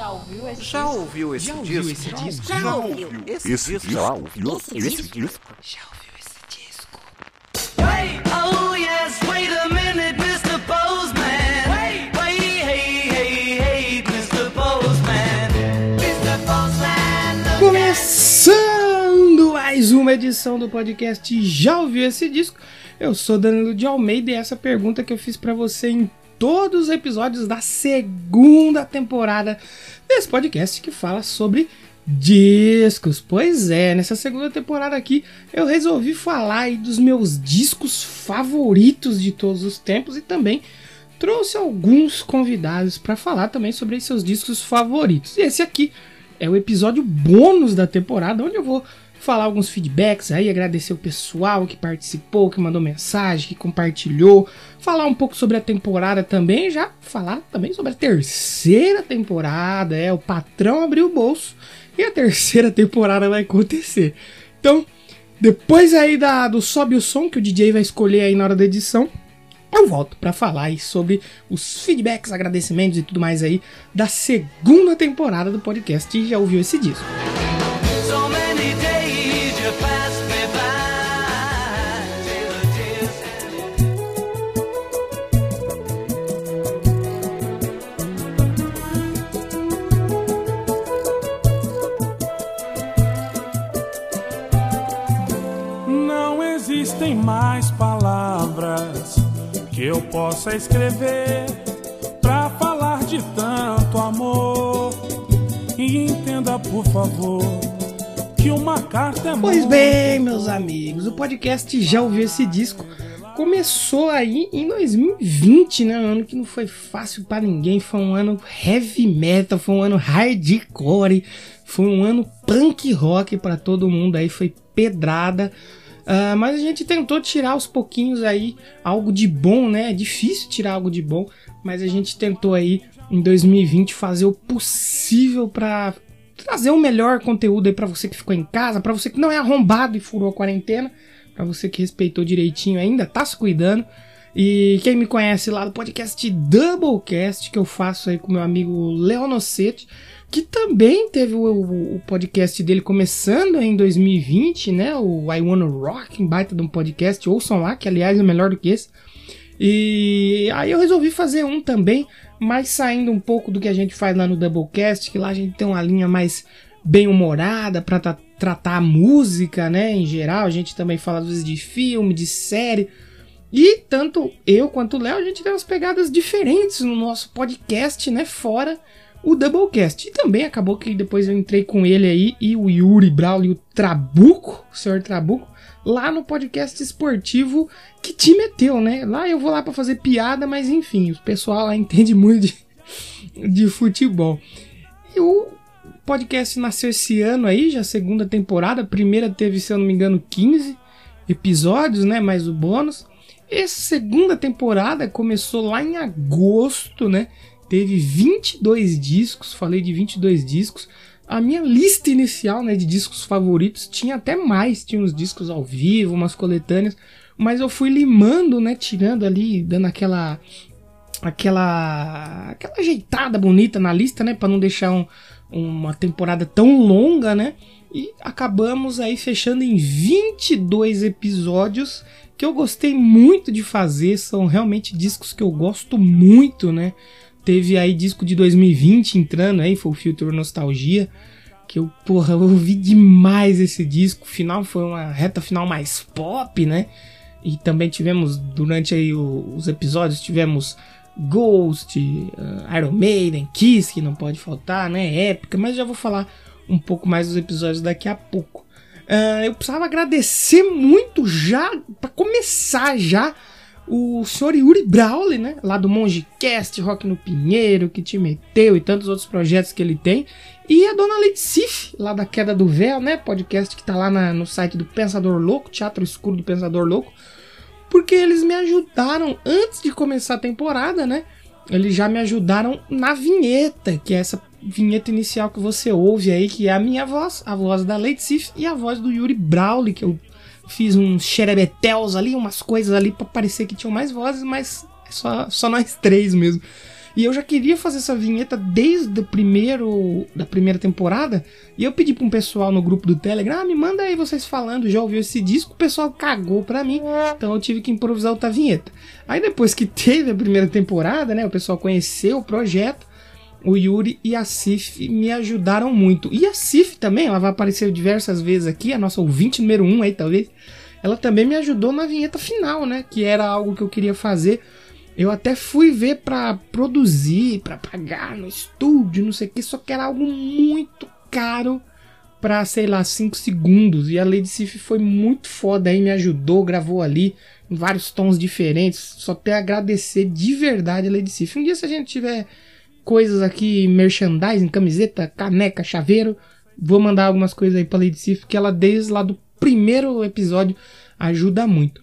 Já ouviu esse Já disco? ouviu esse Já disco? ouviu esse disco? Já ouviu esse Esse disco? já ouviu Esse esse disco? disco? Já ouviu esse disco? Wait, oh yes, wait a minute, Mr. Postman. Wait, wait, hey, hey, hey, Mr. Postman. Mr. Postman. Começando mais uma edição do podcast Já ouviu esse disco? Eu sou Danilo de Almeida e essa pergunta que eu fiz pra você em todos os episódios da segunda temporada desse podcast que fala sobre discos. Pois é, nessa segunda temporada aqui eu resolvi falar aí dos meus discos favoritos de todos os tempos e também trouxe alguns convidados para falar também sobre seus discos favoritos. E esse aqui é o episódio bônus da temporada, onde eu vou falar alguns feedbacks aí, agradecer o pessoal que participou, que mandou mensagem, que compartilhou, falar um pouco sobre a temporada também, já falar também sobre a terceira temporada, é, o patrão abriu o bolso e a terceira temporada vai acontecer. Então, depois aí da, do sobe o som que o DJ vai escolher aí na hora da edição, eu volto para falar sobre os feedbacks, agradecimentos e tudo mais aí da segunda temporada do podcast. E já ouviu esse disco? Existem mais palavras que eu possa escrever pra falar de tanto amor. E entenda, por favor, que uma carta é Pois bem, meus amigos, o podcast já ouviu esse disco. Começou aí em 2020, né? Um ano que não foi fácil pra ninguém. Foi um ano heavy metal, foi um ano hardcore, foi um ano punk rock pra todo mundo aí. Foi pedrada. Ah, mas a gente tentou tirar aos pouquinhos aí algo de bom, né? É difícil tirar algo de bom, mas a gente tentou aí em 2020 fazer o possível pra trazer o melhor conteúdo aí pra você que ficou em casa, pra você que não é arrombado e furou a quarentena, pra você que respeitou direitinho ainda, tá se cuidando. E quem me conhece lá do podcast Doublecast, que eu faço aí com meu amigo Leonocetti, que também teve o, o- podcast dele começando em 2020, né? O I Wanna Rock, um baita de um podcast, ouçam lá, que aliás é melhor do que esse. E aí eu resolvi fazer um também, mas saindo um pouco do que a gente faz lá no Doublecast, que lá a gente tem uma linha mais bem humorada para tratar a música, né, em geral. A gente também fala às vezes de filme, de série. E tanto eu quanto o Léo, a gente tem umas pegadas diferentes no nosso podcast, né, fora o Doublecast. E também acabou que depois eu entrei com ele aí e o Yuri Braulio Trabuco, o senhor Trabuco, lá no podcast esportivo que te meteu, né? Lá eu vou lá pra fazer piada, mas enfim, o pessoal lá entende muito de, de futebol. E o podcast nasceu esse ano aí, já segunda temporada. Primeira teve, se eu não me engano, 15 episódios, né? Mais o bônus. Essa segunda temporada começou lá em agosto, né? Teve 22 discos, falei de 22 discos. A minha lista inicial, né, de discos favoritos tinha até mais, tinha uns discos ao vivo, umas coletâneas, mas eu fui limando, né, tirando ali, dando aquela aquela aquela ajeitada bonita na lista, né, para não deixar um- uma temporada tão longa, né? E acabamos aí fechando em 22 episódios que eu gostei muito de fazer, são realmente discos que eu gosto muito, né? Teve aí disco de 2020 entrando aí, foi o Filter Nostalgia, que eu, porra, eu ouvi demais esse disco. O final foi uma reta final mais pop, né? E também tivemos, durante aí o- os episódios, tivemos Ghost, uh, Iron Maiden, Kiss, que não pode faltar, né? Épica, mas já vou falar um pouco mais dos episódios daqui a pouco. Ah, eu precisava agradecer muito já, pra começar já, o senhor Yuri Brawley, né? Lá do Mongecast, Rock no Pinheiro, que te meteu e tantos outros projetos que ele tem. E a dona Lady Sif, lá da Queda do Véu, né? Podcast que tá lá na- no site do Pensador Louco, Teatro Escuro do Pensador Louco. Porque eles me ajudaram antes de começar a temporada, né? Eles já me ajudaram na vinheta, que é essa vinheta inicial que você ouve aí, que é a minha voz, a voz da Lady Sif e a voz do Yuri Brawley, que eu fiz uns xerebetels ali, umas coisas ali pra parecer que tinham mais vozes, mas é só, só nós três mesmo. E eu já queria fazer essa vinheta desde o primeiro da primeira temporada. E eu pedi para um pessoal no grupo do Telegram, ah, me manda aí vocês falando, já ouviu esse disco? O pessoal cagou pra mim, então eu tive que improvisar outra vinheta. Aí depois que teve a primeira temporada, né, o pessoal conheceu o projeto, o Yuri e a Cif me ajudaram muito. E a Cif também, ela vai aparecer diversas vezes aqui, a nossa ouvinte número um aí, talvez. Ela também me ajudou na vinheta final, né? Que era algo que eu queria fazer. Eu até fui ver pra produzir, pra pagar no estúdio, não sei o que, só que era algo muito caro pra, sei lá, 5 segundos. E a Lady Sif foi muito foda aí, me ajudou, gravou ali em vários tons diferentes. Só tenho a agradecer de verdade a Lady Sif. Um dia, se a gente tiver coisas aqui, merchandising, camiseta, caneca, chaveiro. Vou mandar algumas coisas aí pra Lady Sif, que ela desde lá do primeiro episódio ajuda muito.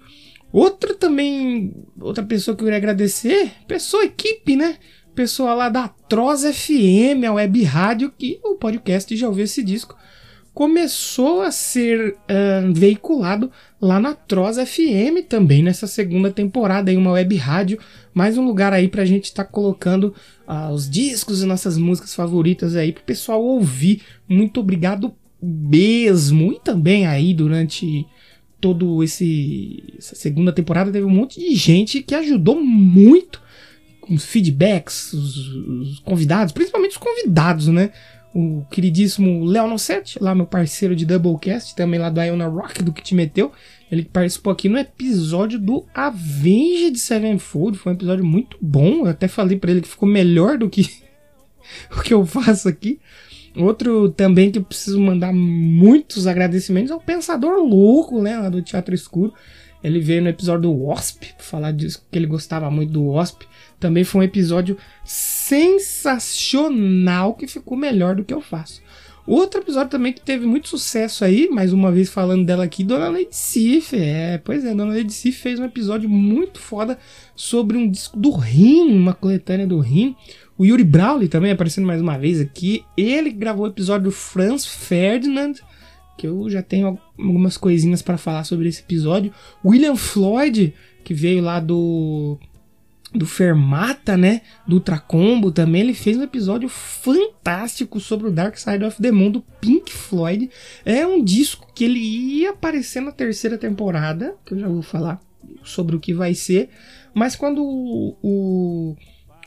Outra também, outra pessoa que eu queria agradecer, pessoa, equipe, né? Pessoa lá da Troz FM, a web rádio, que o podcast já ouviu esse disco, começou a ser uh, veiculado lá na Troz FM também, nessa segunda temporada, aí uma web rádio, mais um lugar aí pra gente estar tá colocando uh, os discos e nossas músicas favoritas aí pro pessoal ouvir. Muito obrigado mesmo. E também aí durante todo esse essa segunda temporada teve um monte de gente que ajudou muito com feedbacks, os, os convidados, principalmente os convidados, né? O queridíssimo Léo Nossetti, lá meu parceiro de Doublecast, também lá do Iona Rock, do que te meteu. Ele participou aqui no episódio do Avenged Sevenfold. Foi um episódio muito bom. Eu até falei para ele que ficou melhor do que o que eu faço aqui. Outro também que eu preciso mandar muitos agradecimentos é o Pensador Louco, né? Lá do Teatro Escuro. Ele veio no episódio do Wasp, falar disso, que ele gostava muito do Wasp. Também foi um episódio sensacional que ficou melhor do que eu faço. Outro episódio também que teve muito sucesso aí, mais uma vez falando dela aqui, Dona Lady Sif. É, pois é, Dona Lady Sif fez um episódio muito foda sobre um disco do Rim, uma coletânea do Rim. O Yuri Brawley também aparecendo mais uma vez aqui. Ele gravou o episódio do Franz Ferdinand, que eu já tenho algumas coisinhas para falar sobre esse episódio. William Floyd, que veio lá do do Fermata, né? Do Ultracombo também. Ele fez um episódio fantástico sobre o Dark Side of the Moon do Pink Floyd. É um disco que ele ia aparecer na terceira temporada, que eu já vou falar sobre o que vai ser. Mas quando o, o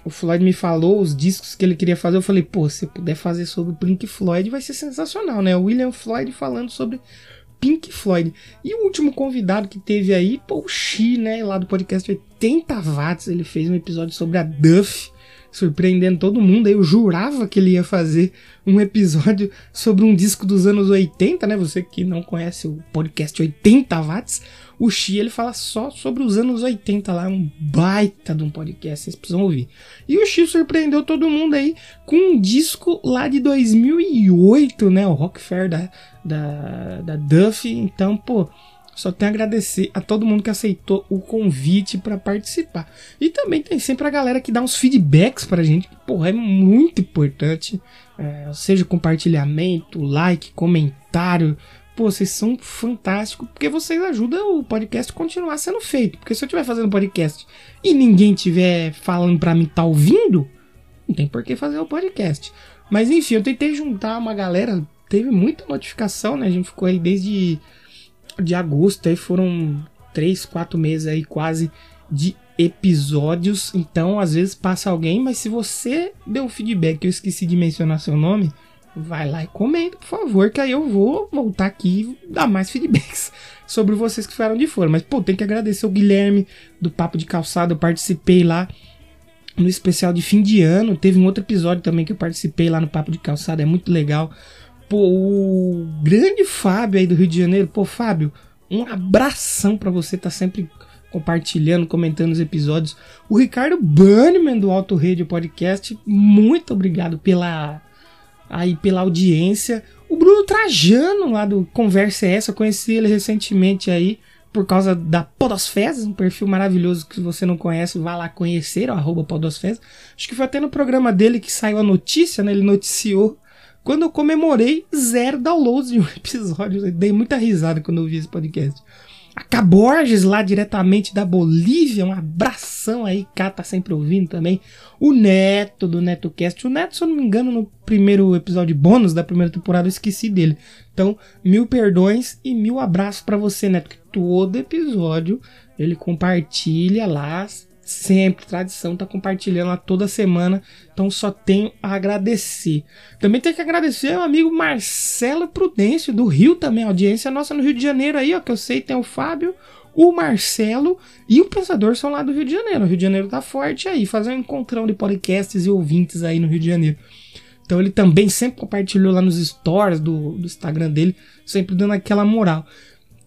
o Floyd me falou os discos que ele queria fazer, eu falei, pô, se puder fazer sobre o Pink Floyd vai ser sensacional, né? William Floyd falando sobre Pink Floyd. E o último convidado que teve aí, pô, o Xi, né, lá do podcast 80 watts, ele fez um episódio sobre a Duff, surpreendendo todo mundo. Eu jurava que ele ia fazer um episódio sobre um disco dos anos 80, né? Você que não conhece o podcast 80 watts, o Xi ele fala só sobre os anos 80 lá, um baita de um podcast, vocês precisam ouvir. E o Xi surpreendeu todo mundo aí com um disco lá de 2008, né? O Rock Fair da, da, da Duff. Então, pô, só tenho a agradecer a todo mundo que aceitou o convite para participar. E também tem sempre a galera que dá uns feedbacks pra gente, que, porra, é muito importante. É, seja compartilhamento, like, comentário pô, vocês são fantásticos, porque vocês ajudam o podcast a continuar sendo feito. Porque se eu estiver fazendo podcast e ninguém estiver falando para mim tá ouvindo, não tem por que fazer o podcast. Mas enfim, eu tentei juntar uma galera, teve muita notificação, né? A gente ficou aí desde de agosto, aí foram três, quatro meses aí quase de episódios. Então, às vezes passa alguém, mas se você deu um feedback, eu esqueci de mencionar seu nome, vai lá e comenta, por favor, que aí eu vou voltar aqui e dar mais feedbacks sobre vocês que ficaram de fora. Mas, pô, tem que agradecer o Guilherme do Papo de Calçada, eu participei lá no especial de fim de ano. Teve um outro episódio também que eu participei lá no Papo de Calçada, é muito legal. Pô, o grande Fábio aí do Rio de Janeiro, pô, Fábio, um abração para você, tá sempre compartilhando, comentando os episódios. O Ricardo Bannerman do Alto Rede Podcast, muito obrigado pela aí pela audiência. O Bruno Trajano, lá do Conversa é Essa, eu conheci ele recentemente aí por causa da Podosfezes, um perfil maravilhoso que você não conhece, vá lá conhecer, arroba Podosfezes. Acho que foi até no programa dele que saiu a notícia, né? Ele noticiou quando eu comemorei zero downloads de um episódio. Eu dei muita risada quando eu vi esse podcast. A Borges, lá diretamente da Bolívia, um abração aí, Cá tá sempre ouvindo também. O Neto, do NetoCast. O Neto, se eu não me engano, no primeiro episódio bônus da primeira temporada, eu esqueci dele. Então, mil perdões e mil abraços pra você, Neto, que todo episódio ele compartilha lá, sempre, tradição, tá compartilhando lá toda semana. Então só tenho a agradecer. Também tenho que agradecer ao amigo Marcelo Prudêncio, do Rio também, audiência nossa no Rio de Janeiro aí, ó, que eu sei tem o Fábio, o Marcelo e o Pensador são lá do Rio de Janeiro. O Rio de Janeiro tá forte aí, fazer um encontrão de podcasts e ouvintes aí no Rio de Janeiro. Então ele também sempre compartilhou lá nos stories do, do Instagram dele, sempre dando aquela moral.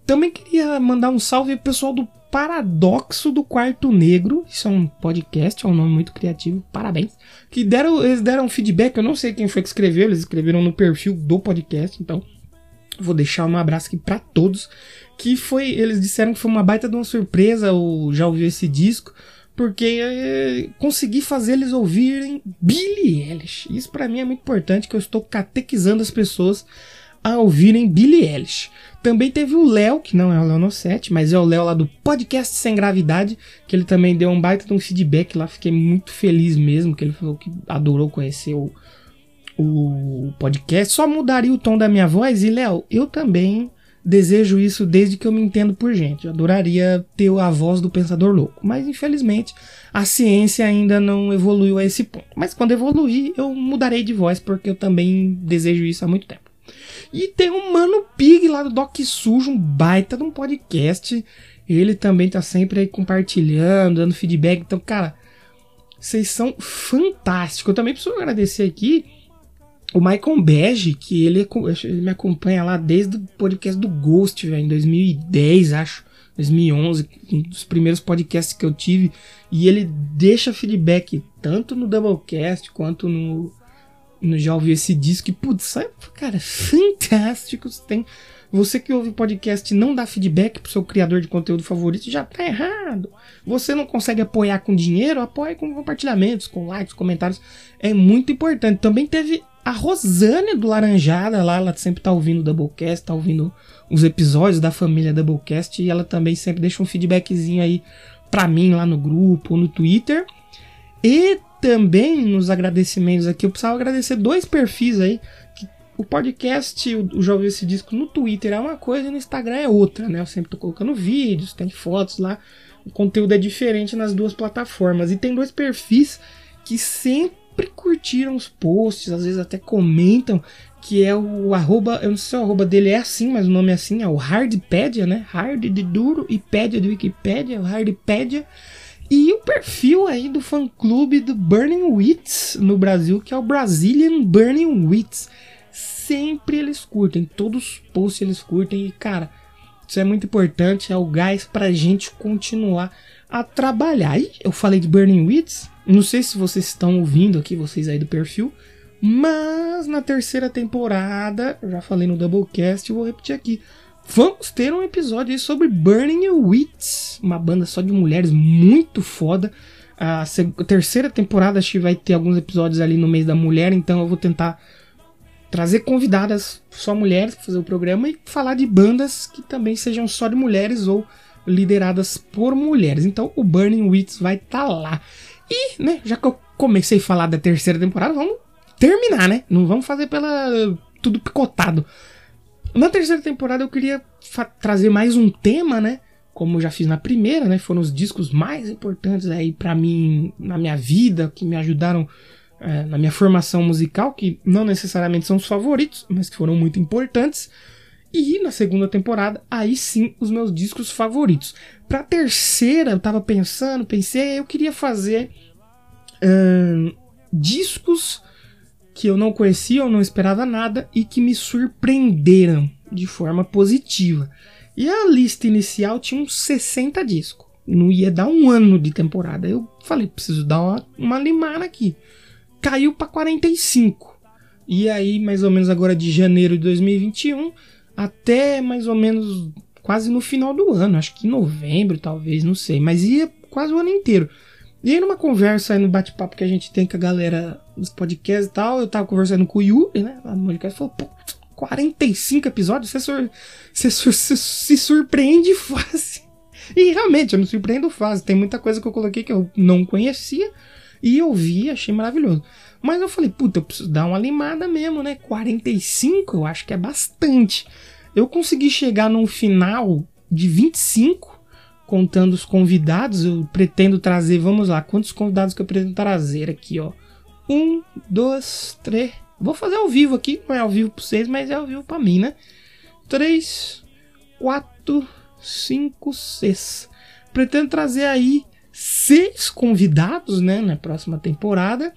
Também queria mandar um salve pro pessoal do Paradoxo do Quarto Negro. Isso é um podcast, é um nome muito criativo, parabéns. Que deram, eles deram feedback, eu não sei quem foi que escreveu, eles escreveram no perfil do podcast, então vou deixar um abraço aqui pra todos. Que foi, eles disseram que foi uma baita de uma surpresa, ou já ouviu esse disco, porque é, consegui fazer eles ouvirem Billie Eilish. Isso pra mim é muito importante, que eu estou catequizando as pessoas a ouvirem Billie Eilish. Também teve o Léo, que não é o Léo no 7, mas é o Léo lá do Podcast Sem Gravidade, que ele também deu um baita de um feedback lá, fiquei muito feliz mesmo, que ele falou que adorou conhecer o, o podcast. Só mudaria o tom da minha voz e, Léo, eu também desejo isso desde que eu me entendo por gente. Eu adoraria ter a voz do Pensador Louco, mas infelizmente a ciência ainda não evoluiu a esse ponto. Mas quando evoluir, eu mudarei de voz, porque eu também desejo isso há muito tempo. E tem um Mano Pig lá do Doc Sujo, um baita de um podcast. Ele também tá sempre aí compartilhando, dando feedback. Então, cara, vocês são fantásticos. Eu também preciso agradecer aqui o Michael Bege, que ele, ele me acompanha lá desde o podcast do Ghost, em 2010, acho. 2011, um dos primeiros podcasts que eu tive. E ele deixa feedback tanto no Doublecast quanto no já ouvi esse disco. E, putz, cara, fantástico. Tem, você que ouve podcast e não dá feedback pro seu criador de conteúdo favorito, já tá errado. Você não consegue apoiar com dinheiro, apoie com compartilhamentos, com likes, comentários. É muito importante. Também teve a Rosane do Laranjada lá, ela sempre tá ouvindo o Doublecast, tá ouvindo os episódios da família Doublecast e ela também sempre deixa um feedbackzinho aí pra mim lá no grupo, no Twitter. E também nos agradecimentos aqui, eu precisava agradecer dois perfis aí. O podcast, o, o ouviu esse disco no Twitter é uma coisa e no Instagram é outra, né? Eu sempre tô colocando vídeos, tem fotos lá. O conteúdo é diferente nas duas plataformas. E tem dois perfis que sempre sempre curtiram os posts, às vezes até comentam, que é o arroba, eu não sei se o arroba dele é assim, mas o nome é assim, é o Hardpedia, né? Hard de duro e Pedia de Wikipedia, o Hardpedia. E o perfil aí do fã clube do Burning Wits no Brasil, que é o Brazilian Burning Wits. Sempre eles curtem, todos os posts eles curtem e cara, isso é muito importante, é o gás pra gente continuar a trabalhar. E eu falei de Burning Wits, não sei se vocês estão ouvindo aqui, vocês aí do perfil, mas na terceira temporada, já falei no Doublecast vou repetir aqui. Vamos ter um episódio sobre Burning Wits, uma banda só de mulheres muito foda. A terceira temporada acho que vai ter alguns episódios ali no mês da mulher, então eu vou tentar trazer convidadas só mulheres para fazer o programa e falar de bandas que também sejam só de mulheres ou lideradas por mulheres. Então o Burning Wits vai estar tá lá. E, né, já que eu comecei a falar da terceira temporada, vamos terminar, né? Não vamos fazer pela tudo picotado. Na terceira temporada eu queria trazer mais um tema, né? Como eu já fiz na primeira, né? Foram os discos mais importantes aí para mim na minha vida, que me ajudaram é, na minha formação musical, que não necessariamente são os favoritos, mas que foram muito importantes. E na segunda temporada, aí sim, os meus discos favoritos. Pra terceira, eu tava pensando, pensei, eu queria fazer hum, discos que eu não conhecia, eu não esperava nada e que me surpreenderam de forma positiva. E a lista inicial tinha uns 60 discos. Não ia dar um ano de temporada. Eu falei, preciso dar uma, uma limada aqui. Caiu para 45. E aí, mais ou menos agora de janeiro de 2021 até mais ou menos quase no final do ano, acho que em novembro, talvez, não sei, mas ia quase o ano inteiro. E aí numa conversa aí no bate-papo que a gente tem com a galera dos podcasts e tal, eu tava conversando com o Yuri, né, lá no podcast, falou, pô, 45 episódios, você, sur- sur- se, se surpreende fácil. E realmente, eu me surpreendo fácil. Tem muita coisa que eu coloquei que eu não conhecia e eu vi, achei maravilhoso. Mas eu falei, puta, eu preciso dar uma limada mesmo, né? 45 eu acho que é bastante. Eu consegui chegar num final de 25, contando os convidados. Eu pretendo trazer, vamos lá, quantos convidados que eu pretendo trazer aqui, ó? Um, dois, três. Vou fazer ao vivo aqui, não é ao vivo pra vocês, mas é ao vivo pra mim, né? Três, quatro, cinco, seis. Pretendo trazer aí seis convidados, né, na próxima temporada.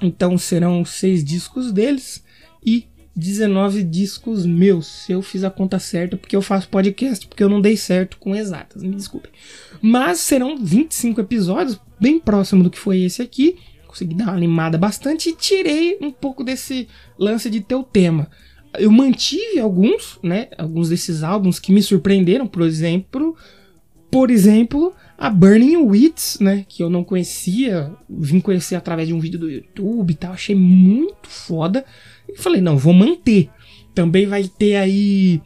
Então serão seis discos deles e 19 discos meus. Se eu fiz a conta certa, porque eu faço podcast, porque eu não dei certo com exatas, me desculpem. Mas serão 25 episódios, bem próximo do que foi esse aqui. Consegui dar uma animada bastante e tirei um pouco desse lance de ter o tema. Eu mantive alguns, né? Alguns desses álbuns que me surpreenderam, por exemplo, por exemplo, a Burning Wits, né? Que eu não conhecia, vim conhecer através de um vídeo do YouTube e tal, achei muito foda. E falei, não, vou manter. Também vai ter aí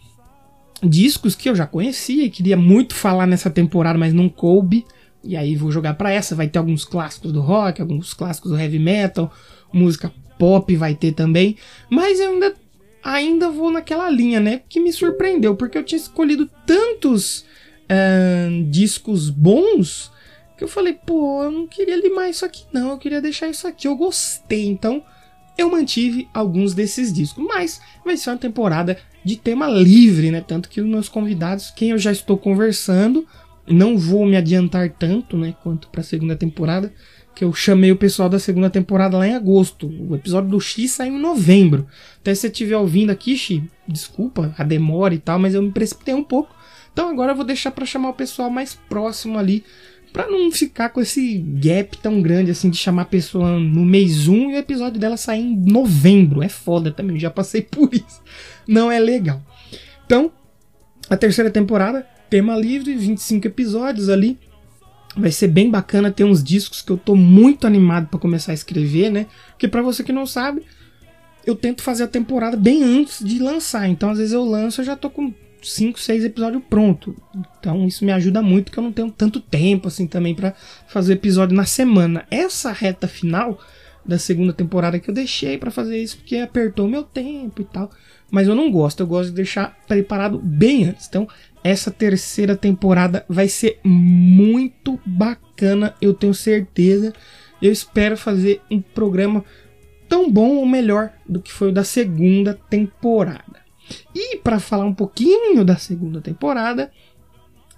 discos que eu já conhecia e queria muito falar nessa temporada, mas não coube. E aí vou jogar pra essa. Vai ter alguns clássicos do rock, alguns clássicos do heavy metal, música pop vai ter também. Mas eu ainda, ainda vou naquela linha, né? Que me surpreendeu, porque eu tinha escolhido tantos ahn, discos bons que eu falei, pô, eu não queria limar isso aqui, não. Eu queria deixar isso aqui. Eu gostei, então eu mantive alguns desses discos. Mas vai ser uma temporada de tema livre, né? Tanto que os meus convidados, quem eu já estou conversando, não vou me adiantar tanto, né? Quanto para a segunda temporada, que eu chamei o pessoal da segunda temporada lá em agosto. O episódio do X saiu em novembro. Até se você estiver ouvindo aqui, X, desculpa a demora e tal, mas eu me precipitei um pouco. Então agora eu vou deixar para chamar o pessoal mais próximo ali, para não ficar com esse gap tão grande assim de chamar a pessoa no mês 1 e o episódio dela sair em novembro. É foda também, já passei por isso. Não é legal. Então, a terceira temporada, tema livre, 25 episódios ali. Vai ser bem bacana ter uns discos que eu tô muito animado para começar a escrever, né? Porque para você que não sabe, eu tento fazer a temporada bem antes de lançar. Então, às vezes eu lanço, eu já tô com 5, 6 episódios pronto. Então, isso me ajuda muito que eu não tenho tanto tempo assim também para fazer episódio na semana. Essa reta final da segunda temporada que eu deixei para fazer isso porque apertou meu tempo e tal. Mas eu não gosto, eu gosto de deixar preparado bem antes. Então, essa terceira temporada vai ser muito bacana, eu tenho certeza. Eu espero fazer um programa tão bom ou melhor do que foi o da segunda temporada. E para falar um pouquinho da segunda temporada,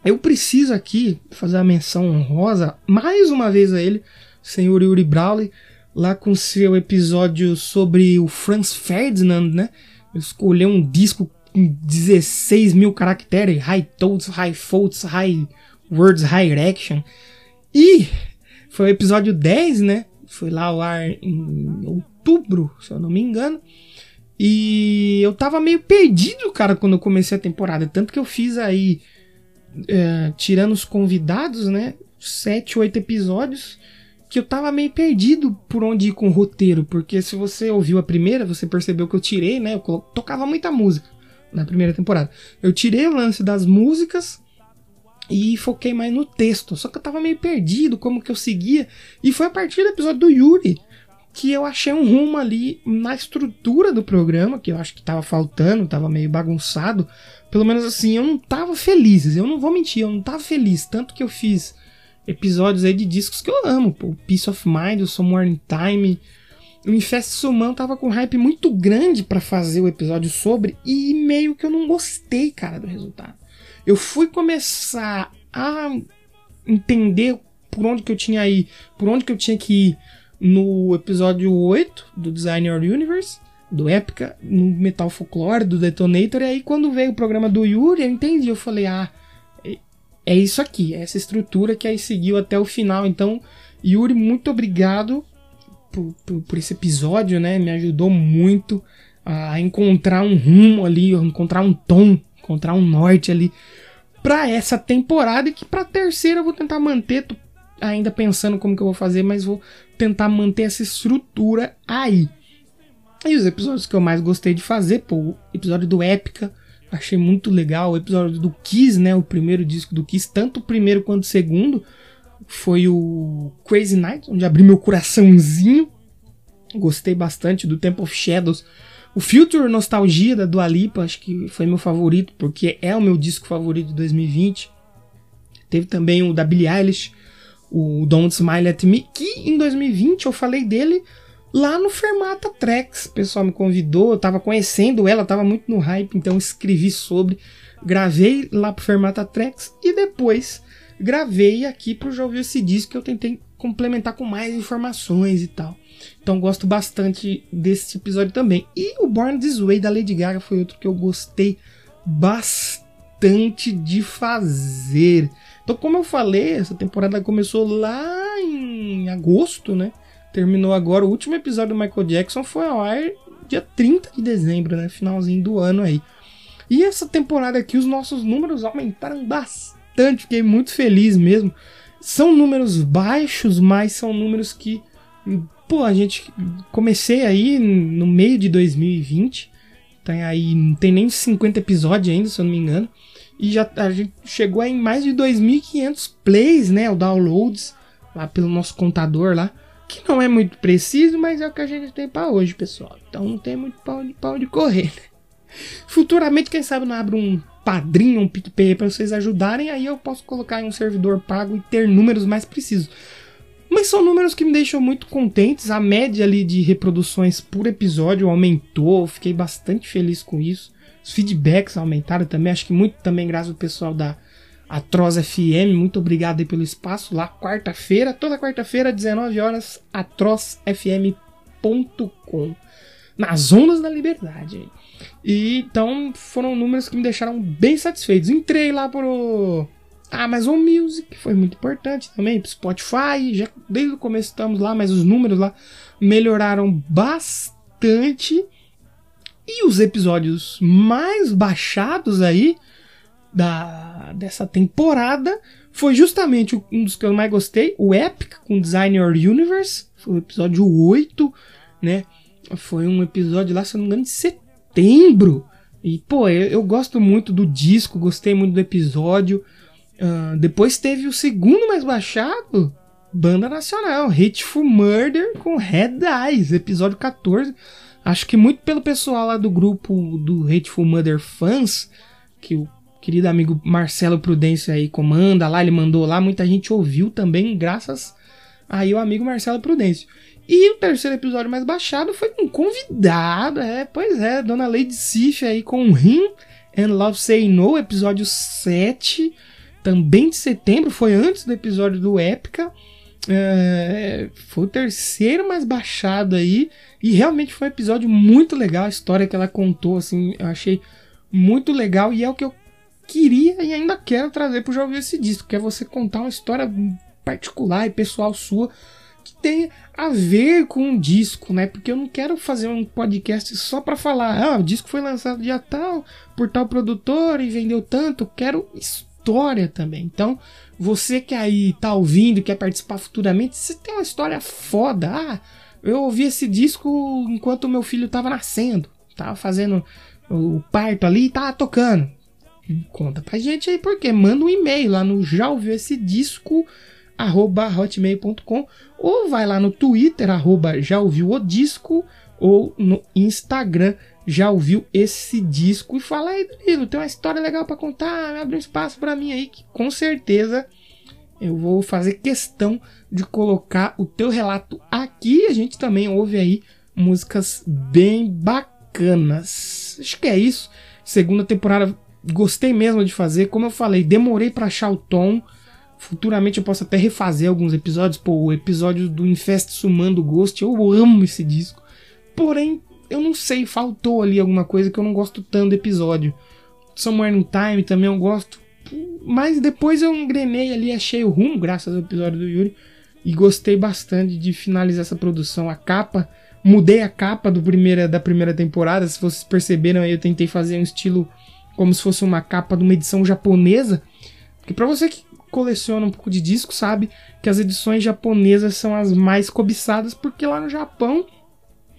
eu preciso aqui fazer a menção honrosa mais uma vez a ele, senhor Yuri Brawley, lá com seu episódio sobre o Franz Ferdinand, né? Escolheu um disco 16 mil caracteres, high tones, high faults, high words, high action. E foi o episódio 10, né? Foi lá ao ar em outubro, se eu não me engano. E eu tava meio perdido, cara, quando eu comecei a temporada. Tanto que eu fiz aí, é, tirando os convidados, né? Sete, oito episódios. Que eu tava meio perdido por onde ir com o roteiro. Porque se você ouviu a primeira, você percebeu que eu tirei, né? Eu tocava muita música na primeira temporada. Eu tirei o lance das músicas e foquei mais no texto. Só que eu tava meio perdido como que eu seguia. E foi a partir do episódio do Yuri que eu achei um rumo ali na estrutura do programa, que eu acho que tava faltando, tava meio bagunçado. Pelo menos assim, eu não tava feliz. Eu não vou mentir, eu não tava feliz. Tanto que eu fiz episódios aí de discos que eu amo, pô. Peace of Mind, o Somewhere in Time. O Infest Suman tava com hype muito grande pra fazer o episódio sobre e meio que eu não gostei, cara, do resultado. Eu fui começar a entender por onde que eu tinha ir, por onde que eu tinha que ir no episódio 8 do Design Your Universe, do Epica, no Metal Folklore, do Detonator, e aí quando veio o programa do Yuri, eu entendi, eu falei, ah, é- é isso aqui, é essa estrutura que aí seguiu até o final. Então, Yuri, muito obrigado por, por, por esse episódio, né? Me ajudou muito a encontrar um rumo ali, encontrar um tom, encontrar um norte ali pra essa temporada e que pra terceira eu vou tentar manter. Tô ainda pensando como que eu vou fazer, mas vou tentar manter essa estrutura aí. E os episódios que eu mais gostei de fazer, pô, o episódio do Épica, achei muito legal. O episódio do Kiss, né? O primeiro disco do Kiss, tanto o primeiro quanto o segundo, foi o Crazy Night, onde abri meu coraçãozinho. Gostei bastante do Temple of Shadows. O Future Nostalgia da Dua Lipa, acho que foi meu favorito, porque é o meu disco favorito de 2020. Teve também o da Billie Eilish, o Don't Smile at Me, que em 2020 eu falei dele lá no Fermata Tracks. O pessoal me convidou, eu tava conhecendo ela, tava muito no hype, então escrevi sobre, gravei lá pro Fermata Tracks e depois gravei aqui pro Já Ouviu Esse Disco que eu tentei complementar com mais informações e tal. Então gosto bastante desse episódio também. E o Born This Way da Lady Gaga foi outro que eu gostei bastante de fazer. Então, como eu falei, essa temporada começou lá em agosto, né? Terminou agora. O último episódio do Michael Jackson foi ao ar dia 30 de dezembro, né? Finalzinho do ano aí. E essa temporada aqui, os nossos números aumentaram bastante. Fiquei muito feliz mesmo. São números baixos, mas são números que. Pô, a gente. Comecei aí no meio de 2020. Tem aí. Não tem nem 50 episódios ainda, se eu não me engano. E já a gente chegou em mais de 2.500 plays, né? O downloads. Lá pelo nosso contador lá. Que não é muito preciso, mas é o que a gente tem para hoje, pessoal. Então não tem muito pau de, pau de correr, né? Futuramente, quem sabe não abro um padrinho, um PicPay para vocês ajudarem, aí eu posso colocar em um servidor pago e ter números mais precisos. Mas são números que me deixam muito contentes. A média ali de reproduções por episódio aumentou, fiquei bastante feliz com isso. Os feedbacks aumentaram também, acho que muito também graças ao pessoal da Atroz FM. Muito obrigado pelo espaço lá, quarta-feira, toda quarta-feira, 19 horas, atrozfm.com. Nas ondas da liberdade. E então foram números que me deixaram bem satisfeitos. Entrei lá pro Amazon Music, foi muito importante também, pro Spotify, já desde o começo estamos lá, mas os números lá melhoraram bastante. E os episódios mais baixados aí da dessa temporada foi justamente um dos que eu mais gostei, o Epic com Design Your Universe, foi o episódio 8, né? Foi um episódio lá, se eu não me engano, de setembro. E, pô, eu, eu gosto muito do disco, gostei muito do episódio. Uh, depois teve o segundo mais baixado, Banda Nacional, Hateful Murder com Red Eyes, episódio 14. Acho que muito pelo pessoal lá do grupo do Hateful Murder Fans, que o querido amigo Marcelo Prudêncio aí comanda lá, ele mandou lá, muita gente ouviu também, graças aí o amigo Marcelo Prudêncio. E o terceiro episódio mais baixado foi um convidado, é, pois é, Dona Lady Sif aí com Him and Love Say No, episódio 7, também de setembro, foi antes do episódio do Épica. É, foi o terceiro mais baixado aí. E realmente foi um episódio muito legal. A história que ela contou, assim, eu achei muito legal. E é o que eu queria e ainda quero trazer pro Jovem Esse Disco, que é você contar uma história particular e pessoal sua que tem a ver com um disco, né? Porque eu não quero fazer um podcast só para falar, ah, o disco foi lançado dia tal, por tal produtor e vendeu tanto. Eu quero história também. Então, você que aí tá ouvindo, quer participar futuramente, você tem uma história foda. Ah, eu ouvi esse disco enquanto meu filho tava nascendo, tava fazendo o parto ali e tava tocando. Conta pra gente aí porque manda um e-mail lá no já ouviu esse disco arroba hotmail.com ou vai lá no Twitter arroba já ouviu o disco ou no Instagram já ouviu esse disco e fala aí Danilo, tem uma história legal para contar, abre um espaço para mim aí que com certeza eu vou fazer questão de colocar o teu relato aqui. A gente também ouve aí músicas bem bacanas. Acho que é isso. Segunda temporada gostei mesmo de fazer. Como eu falei, demorei para achar o tom. Futuramente eu posso até refazer alguns episódios. Pô, o episódio do Infest Sumando Ghost, eu amo esse disco. Porém, eu não sei, faltou ali alguma coisa que eu não gosto tanto do episódio. Somewhere in Time também eu gosto. Mas depois eu engrenei ali, achei o rumo, graças ao episódio do Yuri. E gostei bastante de finalizar essa produção. A capa, mudei a capa do primeira, da primeira temporada. Se vocês perceberam aí, eu tentei fazer um estilo como se fosse uma capa de uma edição japonesa. Porque para você que coleciona um pouco de disco, sabe que as edições japonesas são as mais cobiçadas, porque lá no Japão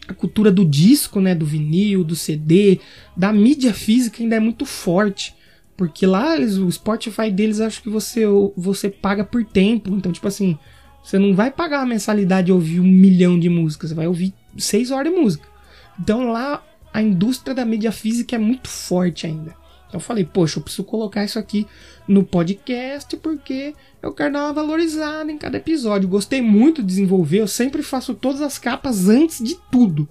a cultura do disco, né, do vinil, do CD, da mídia física ainda é muito forte. Porque lá eles, o Spotify deles acho que você, você paga por tempo. Então, tipo assim, você não vai pagar a mensalidade e ouvir um milhão de músicas, você vai ouvir seis horas de música. Então lá a indústria da mídia física é muito forte ainda. Eu falei, poxa, eu preciso colocar isso aqui no podcast porque eu quero dar uma valorizada em cada episódio. Gostei muito de desenvolver, eu sempre faço todas as capas antes de tudo.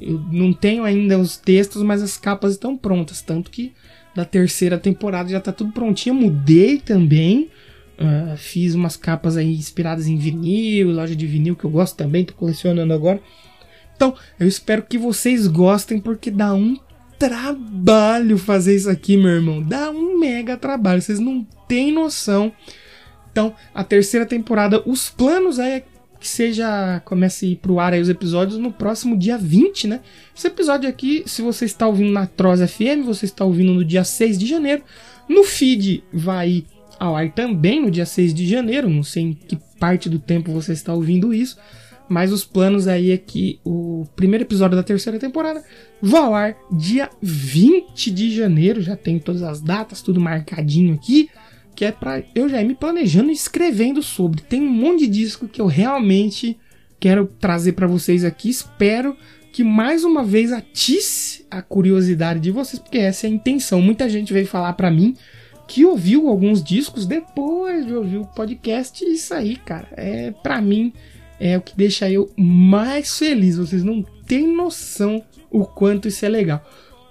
Eu não tenho ainda os textos, mas as capas estão prontas. Tanto que da terceira temporada já tá tudo prontinho. Eu mudei também. Uh, fiz umas capas aí inspiradas em vinil, loja de vinil que eu gosto também, tô colecionando agora. Então, eu espero que vocês gostem, porque dá um trabalho fazer isso aqui, meu irmão. Dá um mega trabalho, vocês não têm noção. Então, a terceira temporada, os planos é que seja comece a ir pro ar aí os episódios no próximo dia 20, né? Esse episódio aqui, se você está ouvindo na Troz FM, você está ouvindo no dia 6 de janeiro. No feed vai ao ar também no dia 6 de janeiro, não sei em que parte do tempo você está ouvindo isso, mas os planos aí é que o primeiro episódio da terceira temporada vai ao ar dia 20 de janeiro, já tem todas as datas, tudo marcadinho aqui, que é para eu já ir me planejando e escrevendo sobre. Tem um monte de disco que eu realmente quero trazer para vocês aqui, espero que mais uma vez atice a curiosidade de vocês, porque essa é a intenção. Muita gente veio falar para mim que ouviu alguns discos depois de ouvir o podcast. Isso aí, cara, é para mim é o que deixa eu mais feliz. Vocês não têm noção o quanto isso é legal.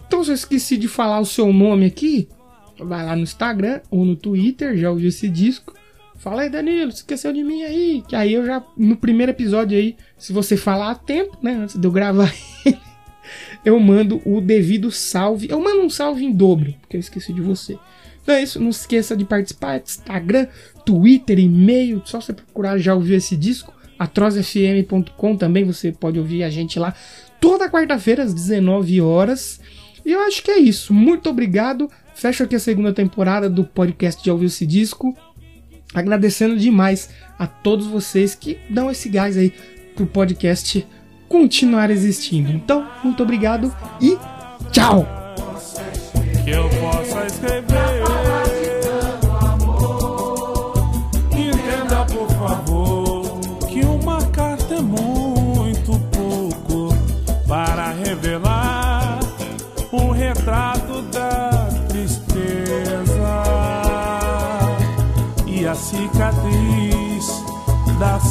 Então, se eu esqueci de falar o seu nome aqui, vai lá no Instagram ou no Twitter, já ouviu esse disco. Fala aí, Danilo, esqueceu de mim aí. Que aí eu já, no primeiro episódio aí, se você falar a tempo, né, antes de eu gravar ele, eu mando o devido salve. Eu mando um salve em dobro, porque eu esqueci de você. Então é isso, não esqueça de participar, Instagram, Twitter, e-mail, só você procurar já ouvir esse disco. atrozfm.com também você pode ouvir a gente lá toda quarta-feira às 19 horas. E eu acho que é isso. Muito obrigado. Fecho aqui a segunda temporada do podcast Já Ouviu Esse Disco. Agradecendo demais a todos vocês que dão esse gás aí pro podcast continuar existindo. Então, muito obrigado e tchau!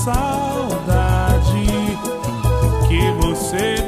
Saudade que você